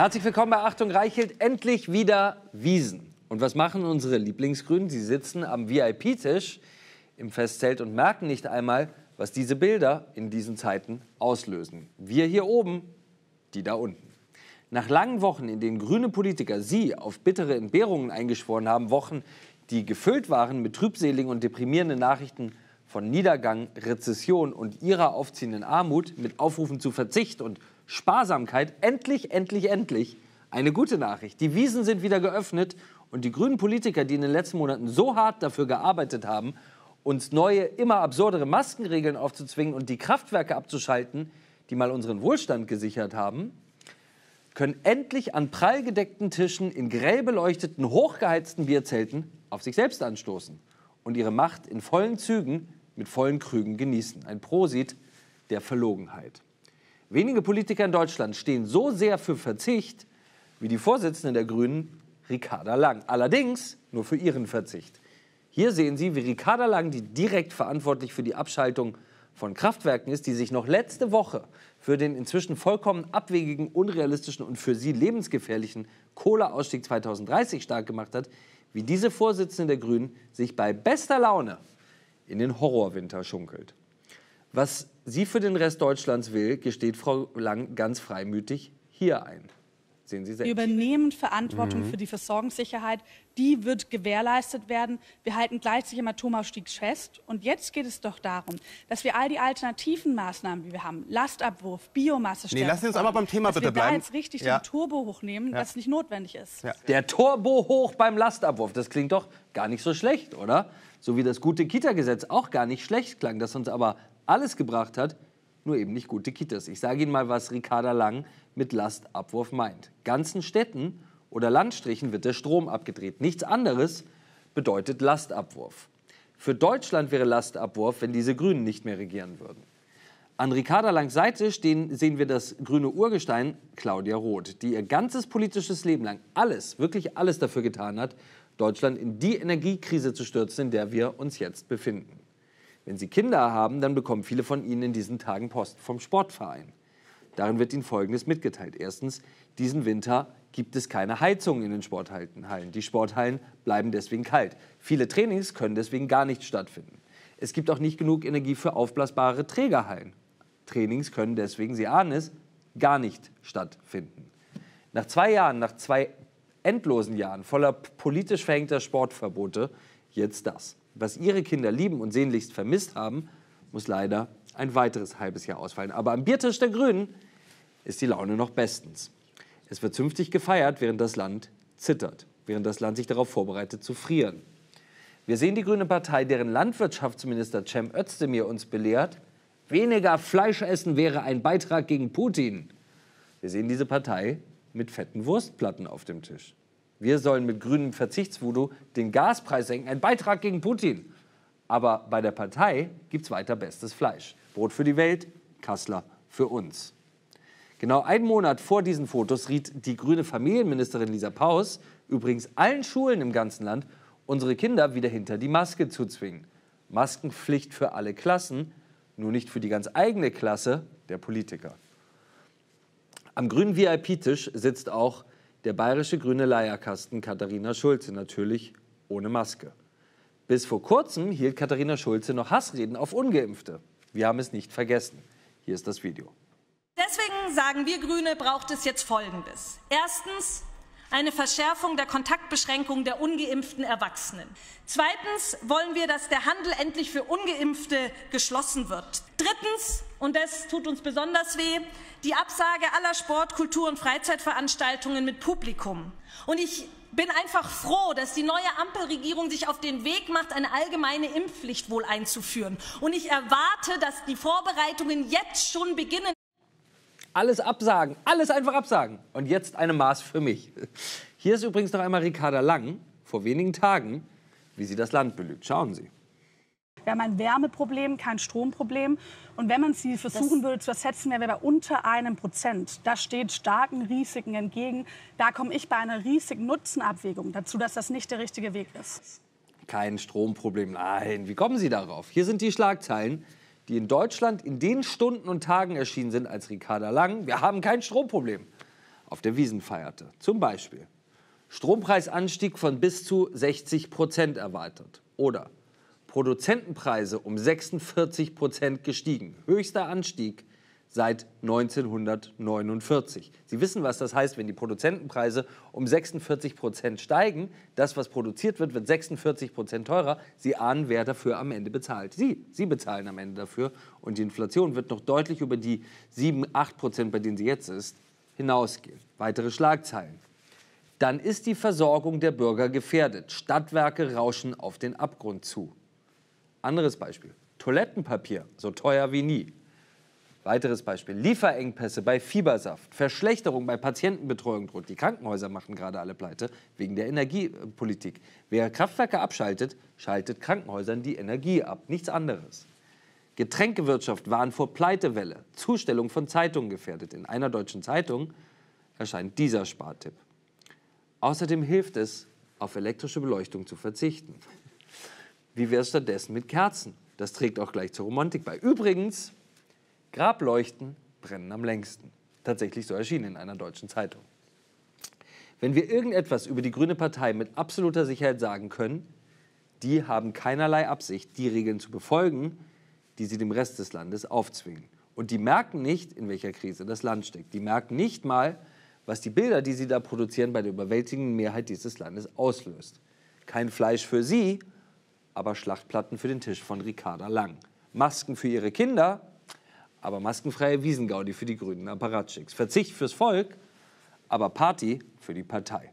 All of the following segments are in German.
Herzlich willkommen bei Achtung Reichelt. Endlich wieder Wiesen. Und was machen unsere Lieblingsgrünen? Sie sitzen am VIP-Tisch im Festzelt und merken nicht einmal, was diese Bilder in diesen Zeiten auslösen. Wir hier oben, die da unten. Nach langen Wochen, in denen grüne Politiker sie auf bittere Entbehrungen eingeschworen haben, Wochen, die gefüllt waren mit trübseligen und deprimierenden Nachrichten von Niedergang, Rezession und ihrer aufziehenden Armut, mit Aufrufen zu Verzicht und Sparsamkeit, endlich, endlich, endlich eine gute Nachricht. Die Wiesen sind wieder geöffnet und die grünen Politiker, die in den letzten Monaten so hart dafür gearbeitet haben, uns neue, immer absurdere Maskenregeln aufzuzwingen und die Kraftwerke abzuschalten, die mal unseren Wohlstand gesichert haben, können endlich an prall gedeckten Tischen in grell beleuchteten, hochgeheizten Bierzelten auf sich selbst anstoßen und ihre Macht in vollen Zügen mit vollen Krügen genießen. Ein Prosit der Verlogenheit. Wenige Politiker in Deutschland stehen so sehr für Verzicht wie die Vorsitzende der Grünen, Ricarda Lang. Allerdings nur für ihren Verzicht. Hier sehen Sie, wie Ricarda Lang, die direkt verantwortlich für die Abschaltung von Kraftwerken ist, die sich noch letzte Woche für den inzwischen vollkommen abwegigen, unrealistischen und für sie lebensgefährlichen Kohleausstieg 2030 stark gemacht hat, wie diese Vorsitzende der Grünen sich bei bester Laune in den Horrorwinter schunkelt. Was sie für den Rest Deutschlands will, gesteht Frau Lang ganz freimütig hier ein. Sehen Sie selbst. Wir übernehmen Verantwortung mhm. für die Versorgungssicherheit. Die wird gewährleistet werden. Wir halten gleichzeitig am Atomausstieg fest. Und jetzt geht es doch darum, dass wir all die alternativen Maßnahmen, die wir haben, Lastabwurf, Biomasse Nee, lassen Sie uns aber beim Thema bitte bleiben. Dass wir da jetzt richtig ja. den Turbo hochnehmen, ja. was nicht notwendig ist. Ja. Der Turbo hoch beim Lastabwurf, das klingt doch gar nicht so schlecht, oder? So wie das gute Kita-Gesetz auch gar nicht schlecht klang, das uns aber alles gebracht hat, nur eben nicht gute Kitas. Ich sage Ihnen mal, was Ricarda Lang mit Lastabwurf meint. Ganzen Städten oder Landstrichen wird der Strom abgedreht. Nichts anderes bedeutet Lastabwurf. Für Deutschland wäre Lastabwurf, wenn diese Grünen nicht mehr regieren würden. An Ricarda Langs Seite stehen, sehen wir das grüne Urgestein Claudia Roth, die ihr ganzes politisches Leben lang alles, wirklich alles dafür getan hat, Deutschland in die Energiekrise zu stürzen, in der wir uns jetzt befinden. Wenn Sie Kinder haben, dann bekommen viele von Ihnen in diesen Tagen Post vom Sportverein. Darin wird Ihnen Folgendes mitgeteilt. Erstens, diesen Winter gibt es keine Heizung in den Sporthallen. Die Sporthallen bleiben deswegen kalt. Viele Trainings können deswegen gar nicht stattfinden. Es gibt auch nicht genug Energie für aufblasbare Trägerhallen. Trainings können deswegen, Sie ahnen es, gar nicht stattfinden. Nach zwei Jahren, nach zwei endlosen Jahren voller politisch verhängter Sportverbote, jetzt das. Was Ihre Kinder lieben und sehnlichst vermisst haben, muss leider ein weiteres halbes Jahr ausfallen. Aber am Biertisch der Grünen ist die Laune noch bestens. Es wird zünftig gefeiert, während das Land zittert, während das Land sich darauf vorbereitet zu frieren. Wir sehen die Grüne Partei, deren Landwirtschaftsminister Cem Özdemir uns belehrt, weniger Fleisch essen wäre ein Beitrag gegen Putin. Wir sehen diese Partei mit fetten Wurstplatten auf dem Tisch. Wir sollen mit grünem Verzichtsvoodoo den Gaspreis senken, ein Beitrag gegen Putin. Aber bei der Partei gibt es weiter bestes Fleisch. Brot für die Welt, Kassler für uns. Genau einen Monat vor diesen Fotos riet die grüne Familienministerin Lisa Paus übrigens allen Schulen im ganzen Land, unsere Kinder wieder hinter die Maske zu zwingen. Maskenpflicht für alle Klassen, nur nicht für die ganz eigene Klasse der Politiker. Am grünen VIP-Tisch sitzt auch der bayerische grüne Leierkasten Katharina Schulze, natürlich ohne Maske. Bis vor kurzem hielt Katharina Schulze noch Hassreden auf Ungeimpfte. Wir haben es nicht vergessen. Hier ist das Video. Deswegen sagen wir Grüne, braucht es jetzt Folgendes. Erstens eine Verschärfung der Kontaktbeschränkung der ungeimpften Erwachsenen. Zweitens wollen wir, dass der Handel endlich für ungeimpfte geschlossen wird. Drittens, und das tut uns besonders weh, die Absage aller Sport-, Kultur- und Freizeitveranstaltungen mit Publikum. Und ich bin einfach froh, dass die neue Ampelregierung sich auf den Weg macht, eine allgemeine Impfpflicht wohl einzuführen. Und ich erwarte, dass die Vorbereitungen jetzt schon beginnen. Alles absagen, alles einfach absagen. Und jetzt eine Maß für mich. Hier ist übrigens noch einmal Ricarda Lang vor wenigen Tagen, wie sie das Land belügt. Schauen Sie. Wir haben ein Wärmeproblem, kein Stromproblem. Und wenn man sie versuchen das würde zu ersetzen, wären wir bei unter einem Prozent. Das steht starken Risiken entgegen. Da komme ich bei einer riesigen Nutzenabwägung dazu, dass das nicht der richtige Weg ist. Kein Stromproblem, nein. Wie kommen Sie darauf? Hier sind die Schlagzeilen die in Deutschland in den Stunden und Tagen erschienen sind, als Ricarda Lang, wir haben kein Stromproblem, auf der Wiesen feierte. Zum Beispiel Strompreisanstieg von bis zu 60 Prozent erwartet oder Produzentenpreise um 46 Prozent gestiegen. Höchster Anstieg seit 1949. Sie wissen, was das heißt, wenn die Produzentenpreise um 46 Prozent steigen. Das, was produziert wird, wird 46 Prozent teurer. Sie ahnen, wer dafür am Ende bezahlt. Sie. Sie bezahlen am Ende dafür. Und die Inflation wird noch deutlich über die 7, 8 Prozent, bei denen sie jetzt ist, hinausgehen. Weitere Schlagzeilen. Dann ist die Versorgung der Bürger gefährdet. Stadtwerke rauschen auf den Abgrund zu. Anderes Beispiel. Toilettenpapier, so teuer wie nie. Weiteres Beispiel. Lieferengpässe bei Fiebersaft. Verschlechterung bei Patientenbetreuung droht. Die Krankenhäuser machen gerade alle pleite wegen der Energiepolitik. Wer Kraftwerke abschaltet, schaltet Krankenhäusern die Energie ab. Nichts anderes. Getränkewirtschaft warnt vor Pleitewelle. Zustellung von Zeitungen gefährdet. In einer deutschen Zeitung erscheint dieser Spartipp. Außerdem hilft es, auf elektrische Beleuchtung zu verzichten. Wie wäre es stattdessen mit Kerzen? Das trägt auch gleich zur Romantik bei. Übrigens, Grableuchten brennen am längsten. Tatsächlich so erschienen in einer deutschen Zeitung. Wenn wir irgendetwas über die Grüne Partei mit absoluter Sicherheit sagen können, die haben keinerlei Absicht, die Regeln zu befolgen, die sie dem Rest des Landes aufzwingen. Und die merken nicht, in welcher Krise das Land steckt. Die merken nicht mal, was die Bilder, die sie da produzieren, bei der überwältigenden Mehrheit dieses Landes auslöst. Kein Fleisch für sie, aber Schlachtplatten für den Tisch von Ricarda Lang. Masken für ihre Kinder, aber maskenfreie Wiesengaudi für die Grünen Apparatschicks. Verzicht fürs Volk, aber Party für die Partei.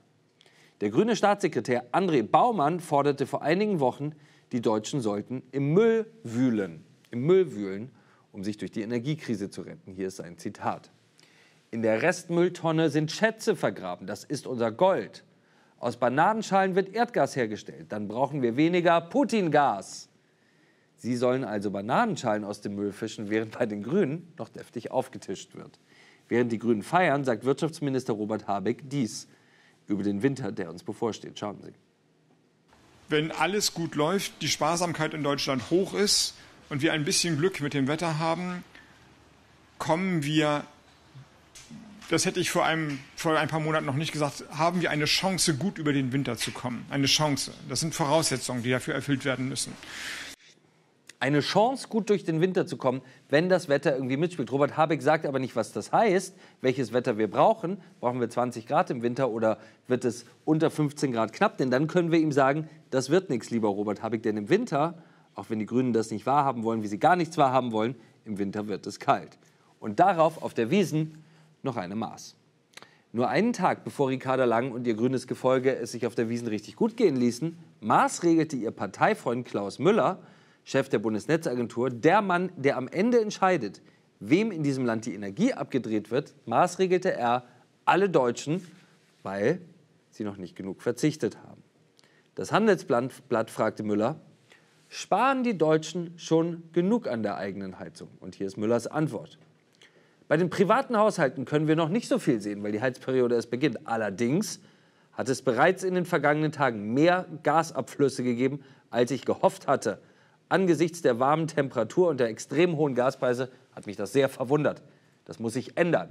Der grüne Staatssekretär André Baumann forderte vor einigen Wochen, die Deutschen sollten im Müll wühlen, im Müll wühlen, um sich durch die Energiekrise zu retten. Hier ist sein Zitat. In der Restmülltonne sind Schätze vergraben, das ist unser Gold. Aus Bananenschalen wird Erdgas hergestellt, dann brauchen wir weniger Putin-Gas. Sie sollen also Bananenschalen aus dem Müll fischen, während bei den Grünen noch deftig aufgetischt wird. Während die Grünen feiern, sagt Wirtschaftsminister Robert Habeck dies über den Winter, der uns bevorsteht. Schauen Sie. Wenn alles gut läuft, die Sparsamkeit in Deutschland hoch ist und wir ein bisschen Glück mit dem Wetter haben, kommen wir, das hätte ich vor, einem, vor ein paar Monaten noch nicht gesagt, haben wir eine Chance, gut über den Winter zu kommen. Eine Chance. Das sind Voraussetzungen, die dafür erfüllt werden müssen eine Chance, gut durch den Winter zu kommen, wenn das Wetter irgendwie mitspielt. Robert Habeck sagt aber nicht, was das heißt, welches Wetter wir brauchen. Brauchen wir 20 Grad im Winter oder wird es unter 15 Grad knapp? Denn dann können wir ihm sagen, das wird nichts, lieber Robert Habeck. Denn im Winter, auch wenn die Grünen das nicht wahrhaben wollen, wie sie gar nichts wahrhaben wollen, im Winter wird es kalt. Und darauf auf der Wiesen noch eine Maß. Nur einen Tag bevor Ricarda Lang und ihr grünes Gefolge es sich auf der Wiesen richtig gut gehen ließen, maßregelte ihr Parteifreund Klaus Müller, Chef der Bundesnetzagentur, der Mann, der am Ende entscheidet, wem in diesem Land die Energie abgedreht wird, maßregelte er alle Deutschen, weil sie noch nicht genug verzichtet haben. Das Handelsblatt fragte Müller, sparen die Deutschen schon genug an der eigenen Heizung? Und hier ist Müllers Antwort. Bei den privaten Haushalten können wir noch nicht so viel sehen, weil die Heizperiode erst beginnt. Allerdings hat es bereits in den vergangenen Tagen mehr Gasabflüsse gegeben, als ich gehofft hatte, Angesichts der warmen Temperatur und der extrem hohen Gaspreise hat mich das sehr verwundert. Das muss sich ändern.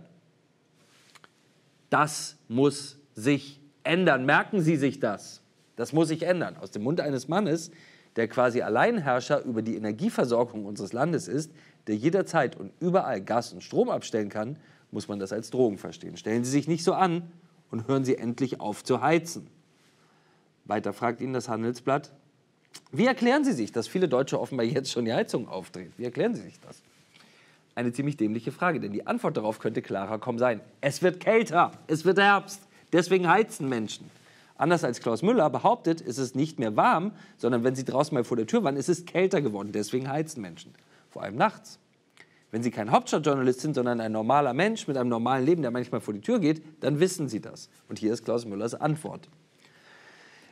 Das muss sich ändern. Merken Sie sich das. Das muss sich ändern. Aus dem Mund eines Mannes, der quasi Alleinherrscher über die Energieversorgung unseres Landes ist, der jederzeit und überall Gas und Strom abstellen kann, muss man das als Drohung verstehen. Stellen Sie sich nicht so an und hören Sie endlich auf zu heizen. Weiter fragt ihn das Handelsblatt, wie erklären Sie sich, dass viele Deutsche offenbar jetzt schon die Heizung aufdrehen? Wie erklären Sie sich das? Eine ziemlich dämliche Frage, denn die Antwort darauf könnte klarer kaum sein. Es wird kälter, es wird Herbst, deswegen heizen Menschen. Anders als Klaus Müller behauptet, ist es nicht mehr warm, sondern wenn Sie draußen mal vor der Tür waren, ist es kälter geworden, deswegen heizen Menschen. Vor allem nachts. Wenn Sie kein Hauptstadtjournalist sind, sondern ein normaler Mensch mit einem normalen Leben, der manchmal vor die Tür geht, dann wissen Sie das. Und hier ist Klaus Müllers Antwort.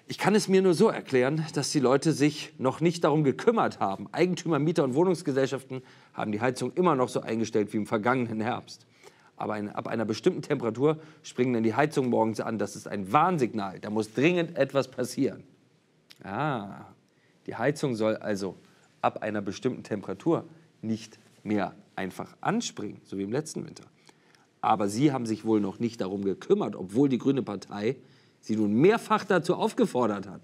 Ich kann es mir nur so erklären, dass die Leute sich noch nicht darum gekümmert haben. Eigentümer, Mieter und Wohnungsgesellschaften haben die Heizung immer noch so eingestellt wie im vergangenen Herbst. Aber ein, ab einer bestimmten Temperatur springen dann die Heizungen morgens an. Das ist ein Warnsignal. Da muss dringend etwas passieren. Ah, die Heizung soll also ab einer bestimmten Temperatur nicht mehr einfach anspringen, so wie im letzten Winter. Aber sie haben sich wohl noch nicht darum gekümmert, obwohl die Grüne Partei sie nun mehrfach dazu aufgefordert hat.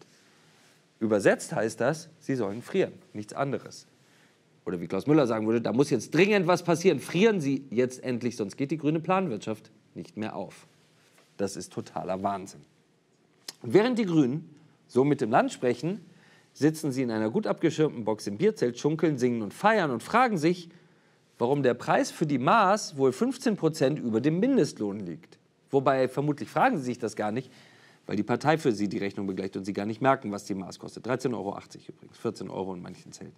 Übersetzt heißt das, sie sollen frieren, nichts anderes. Oder wie Klaus Müller sagen würde, da muss jetzt dringend was passieren. Frieren Sie jetzt endlich, sonst geht die grüne Planwirtschaft nicht mehr auf. Das ist totaler Wahnsinn. Während die Grünen so mit dem Land sprechen, sitzen sie in einer gut abgeschirmten Box im Bierzelt, schunkeln, singen und feiern und fragen sich, warum der Preis für die Maß wohl 15 Prozent über dem Mindestlohn liegt. Wobei vermutlich fragen sie sich das gar nicht, weil die Partei für sie die Rechnung begleicht und sie gar nicht merken, was die Maß kostet. 13,80 Euro übrigens, 14 Euro in manchen Zelten.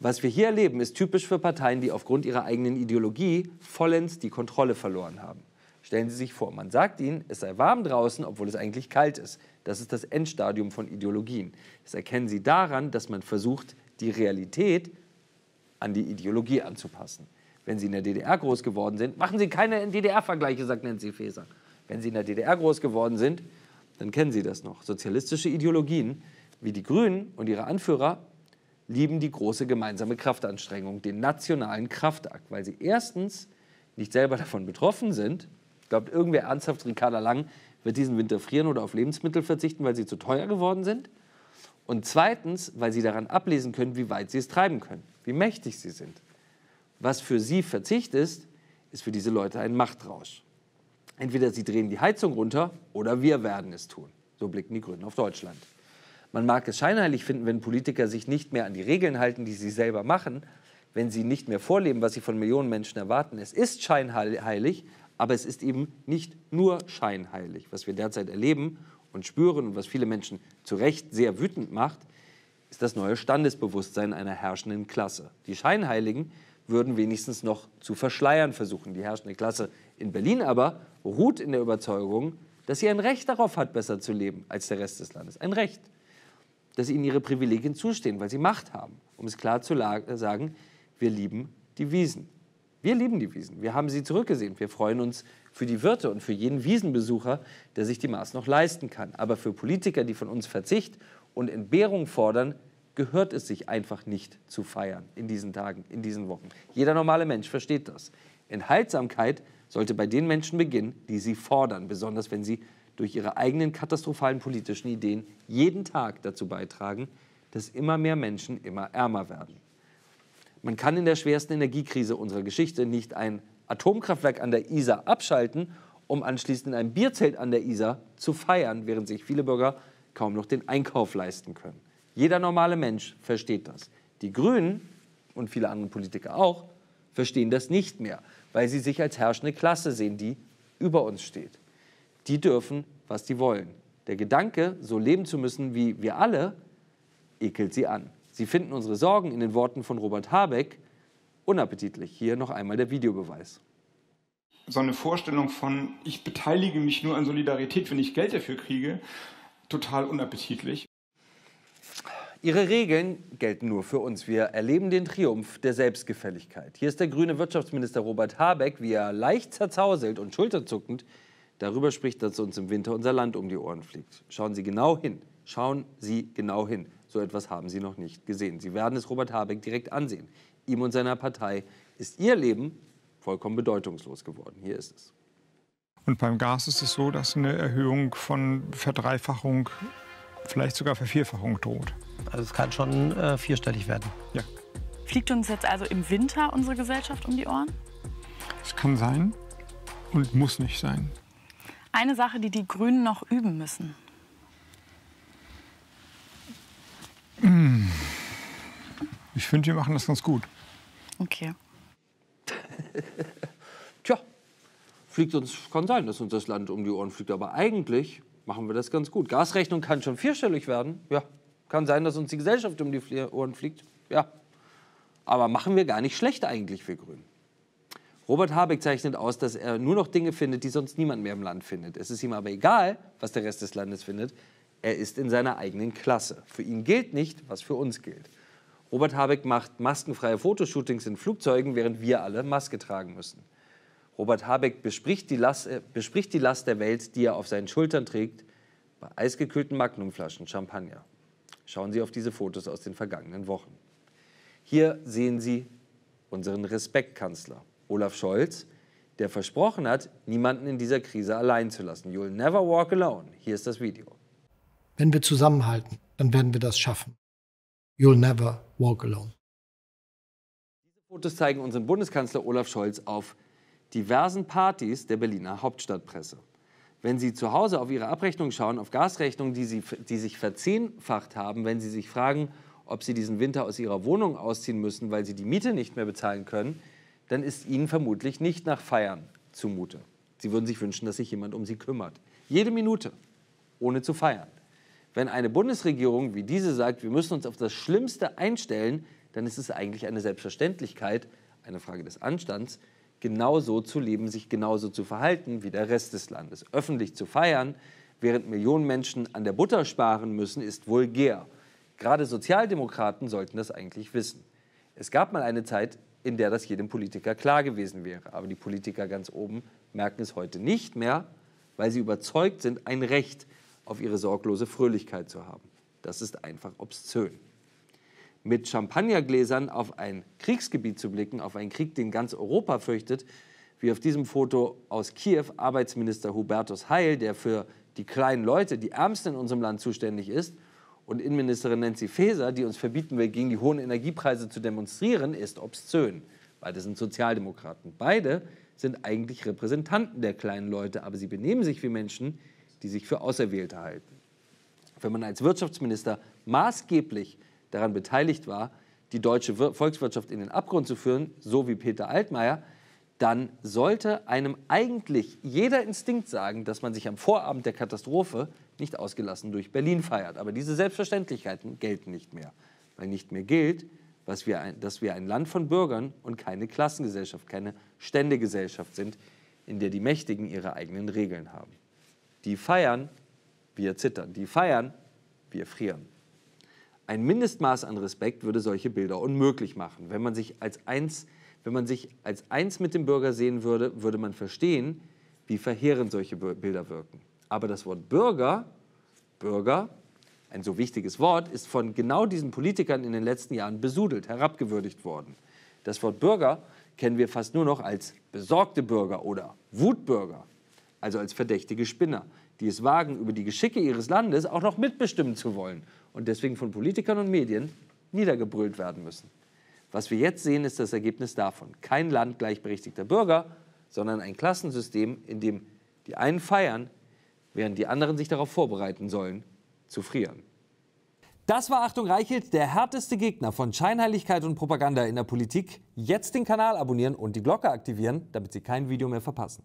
Was wir hier erleben, ist typisch für Parteien, die aufgrund ihrer eigenen Ideologie vollends die Kontrolle verloren haben. Stellen Sie sich vor, man sagt ihnen, es sei warm draußen, obwohl es eigentlich kalt ist. Das ist das Endstadium von Ideologien. Das erkennen Sie daran, dass man versucht, die Realität an die Ideologie anzupassen. Wenn Sie in der DDR groß geworden sind, machen Sie keine DDR-Vergleiche, sagt Nancy Faeser. Wenn Sie in der DDR groß geworden sind, dann kennen Sie das noch. Sozialistische Ideologien wie die Grünen und ihre Anführer lieben die große gemeinsame Kraftanstrengung, den nationalen Kraftakt, weil sie erstens nicht selber davon betroffen sind. Glaubt irgendwer ernsthaft, Ricarda Lang wird diesen Winter frieren oder auf Lebensmittel verzichten, weil sie zu teuer geworden sind? Und zweitens, weil sie daran ablesen können, wie weit sie es treiben können, wie mächtig sie sind. Was für sie Verzicht ist, ist für diese Leute ein Machtrausch. Entweder sie drehen die Heizung runter oder wir werden es tun. So blicken die Grünen auf Deutschland. Man mag es scheinheilig finden, wenn Politiker sich nicht mehr an die Regeln halten, die sie selber machen, wenn sie nicht mehr vorleben, was sie von Millionen Menschen erwarten. Es ist scheinheilig, aber es ist eben nicht nur scheinheilig. Was wir derzeit erleben und spüren und was viele Menschen zu Recht sehr wütend macht, ist das neue Standesbewusstsein einer herrschenden Klasse. Die Scheinheiligen würden wenigstens noch zu verschleiern versuchen. Die herrschende Klasse in Berlin aber ruht in der Überzeugung, dass sie ein Recht darauf hat, besser zu leben als der Rest des Landes. Ein Recht dass ihnen ihre Privilegien zustehen, weil sie Macht haben. Um es klar zu sagen, wir lieben die Wiesen. Wir lieben die Wiesen. Wir haben sie zurückgesehen. Wir freuen uns für die Wirte und für jeden Wiesenbesucher, der sich die Maß noch leisten kann. Aber für Politiker, die von uns Verzicht und Entbehrung fordern, gehört es sich einfach nicht zu feiern in diesen Tagen, in diesen Wochen. Jeder normale Mensch versteht das. Enthaltsamkeit sollte bei den Menschen beginnen, die sie fordern, besonders wenn sie durch ihre eigenen katastrophalen politischen Ideen jeden Tag dazu beitragen, dass immer mehr Menschen immer ärmer werden. Man kann in der schwersten Energiekrise unserer Geschichte nicht ein Atomkraftwerk an der Isar abschalten, um anschließend in einem Bierzelt an der Isar zu feiern, während sich viele Bürger kaum noch den Einkauf leisten können. Jeder normale Mensch versteht das. Die Grünen und viele andere Politiker auch verstehen das nicht mehr, weil sie sich als herrschende Klasse sehen, die über uns steht die dürfen, was die wollen. Der Gedanke, so leben zu müssen wie wir alle, ekelt sie an. Sie finden unsere Sorgen in den Worten von Robert Habeck unappetitlich. Hier noch einmal der Videobeweis. So eine Vorstellung von, ich beteilige mich nur an Solidarität, wenn ich Geld dafür kriege, total unappetitlich. Ihre Regeln gelten nur für uns. Wir erleben den Triumph der Selbstgefälligkeit. Hier ist der grüne Wirtschaftsminister Robert Habeck, wie er leicht zerzauselt und schulterzuckend darüber spricht, dass uns im Winter unser Land um die Ohren fliegt. Schauen Sie genau hin. Schauen Sie genau hin. So etwas haben Sie noch nicht gesehen. Sie werden es Robert Habeck direkt ansehen. Ihm und seiner Partei ist Ihr Leben vollkommen bedeutungslos geworden. Hier ist es. Und beim Gas ist es so, dass eine Erhöhung von Verdreifachung, vielleicht sogar Vervierfachung droht. Also es kann schon äh, vierstellig werden. Ja. Fliegt uns jetzt also im Winter unsere Gesellschaft um die Ohren? Es kann sein und muss nicht sein eine Sache, die die Grünen noch üben müssen? Hm. Ich finde, wir machen das ganz gut. Okay. Tja, fliegt uns, kann sein, dass uns das Land um die Ohren fliegt, aber eigentlich machen wir das ganz gut. Gasrechnung kann schon vierstellig werden. Ja, kann sein, dass uns die Gesellschaft um die Ohren fliegt. Ja, aber machen wir gar nicht schlecht eigentlich, wir Grünen. Robert Habeck zeichnet aus, dass er nur noch Dinge findet, die sonst niemand mehr im Land findet. Es ist ihm aber egal, was der Rest des Landes findet. Er ist in seiner eigenen Klasse. Für ihn gilt nicht, was für uns gilt. Robert Habeck macht maskenfreie Fotoshootings in Flugzeugen, während wir alle Maske tragen müssen. Robert Habeck bespricht die, Last, äh, bespricht die Last der Welt, die er auf seinen Schultern trägt, bei eisgekühlten Magnumflaschen Champagner. Schauen Sie auf diese Fotos aus den vergangenen Wochen. Hier sehen Sie unseren Respektkanzler. Olaf Scholz, der versprochen hat, niemanden in dieser Krise allein zu lassen. You'll never walk alone. Hier ist das Video. Wenn wir zusammenhalten, dann werden wir das schaffen. You'll never walk alone. Diese Fotos zeigen unseren Bundeskanzler Olaf Scholz auf diversen Partys der Berliner Hauptstadtpresse. Wenn Sie zu Hause auf Ihre Abrechnung schauen, auf Gasrechnungen, die, die sich verzehnfacht haben, wenn Sie sich fragen, ob Sie diesen Winter aus Ihrer Wohnung ausziehen müssen, weil Sie die Miete nicht mehr bezahlen können, dann ist Ihnen vermutlich nicht nach Feiern zumute. Sie würden sich wünschen, dass sich jemand um Sie kümmert. Jede Minute, ohne zu feiern. Wenn eine Bundesregierung wie diese sagt, wir müssen uns auf das Schlimmste einstellen, dann ist es eigentlich eine Selbstverständlichkeit, eine Frage des Anstands, genauso zu leben, sich genauso zu verhalten wie der Rest des Landes. Öffentlich zu feiern, während Millionen Menschen an der Butter sparen müssen, ist vulgär. Gerade Sozialdemokraten sollten das eigentlich wissen. Es gab mal eine Zeit, in der das jedem Politiker klar gewesen wäre. Aber die Politiker ganz oben merken es heute nicht mehr, weil sie überzeugt sind, ein Recht auf ihre sorglose Fröhlichkeit zu haben. Das ist einfach obszön. Mit Champagnergläsern auf ein Kriegsgebiet zu blicken, auf einen Krieg, den ganz Europa fürchtet, wie auf diesem Foto aus Kiew Arbeitsminister Hubertus Heil, der für die kleinen Leute, die Ärmsten in unserem Land zuständig ist, und Innenministerin Nancy Faeser, die uns verbieten will, gegen die hohen Energiepreise zu demonstrieren, ist obszön. Beide sind Sozialdemokraten. Beide sind eigentlich Repräsentanten der kleinen Leute, aber sie benehmen sich wie Menschen, die sich für Auserwählte halten. Wenn man als Wirtschaftsminister maßgeblich daran beteiligt war, die deutsche Volkswirtschaft in den Abgrund zu führen, so wie Peter Altmaier, dann sollte einem eigentlich jeder Instinkt sagen, dass man sich am Vorabend der Katastrophe nicht ausgelassen durch Berlin feiert. Aber diese Selbstverständlichkeiten gelten nicht mehr, weil nicht mehr gilt, wir ein, dass wir ein Land von Bürgern und keine Klassengesellschaft, keine Ständegesellschaft sind, in der die Mächtigen ihre eigenen Regeln haben. Die feiern, wir zittern. Die feiern, wir frieren. Ein Mindestmaß an Respekt würde solche Bilder unmöglich machen. Wenn man sich als eins, wenn man sich als eins mit dem Bürger sehen würde, würde man verstehen, wie verheerend solche Bilder wirken. Aber das Wort Bürger, Bürger, ein so wichtiges Wort, ist von genau diesen Politikern in den letzten Jahren besudelt, herabgewürdigt worden. Das Wort Bürger kennen wir fast nur noch als besorgte Bürger oder Wutbürger, also als verdächtige Spinner, die es wagen, über die Geschicke ihres Landes auch noch mitbestimmen zu wollen und deswegen von Politikern und Medien niedergebrüllt werden müssen. Was wir jetzt sehen, ist das Ergebnis davon. Kein Land gleichberechtigter Bürger, sondern ein Klassensystem, in dem die einen feiern, während die anderen sich darauf vorbereiten sollen, zu frieren. Das war Achtung Reichelt, der härteste Gegner von Scheinheiligkeit und Propaganda in der Politik. Jetzt den Kanal abonnieren und die Glocke aktivieren, damit Sie kein Video mehr verpassen.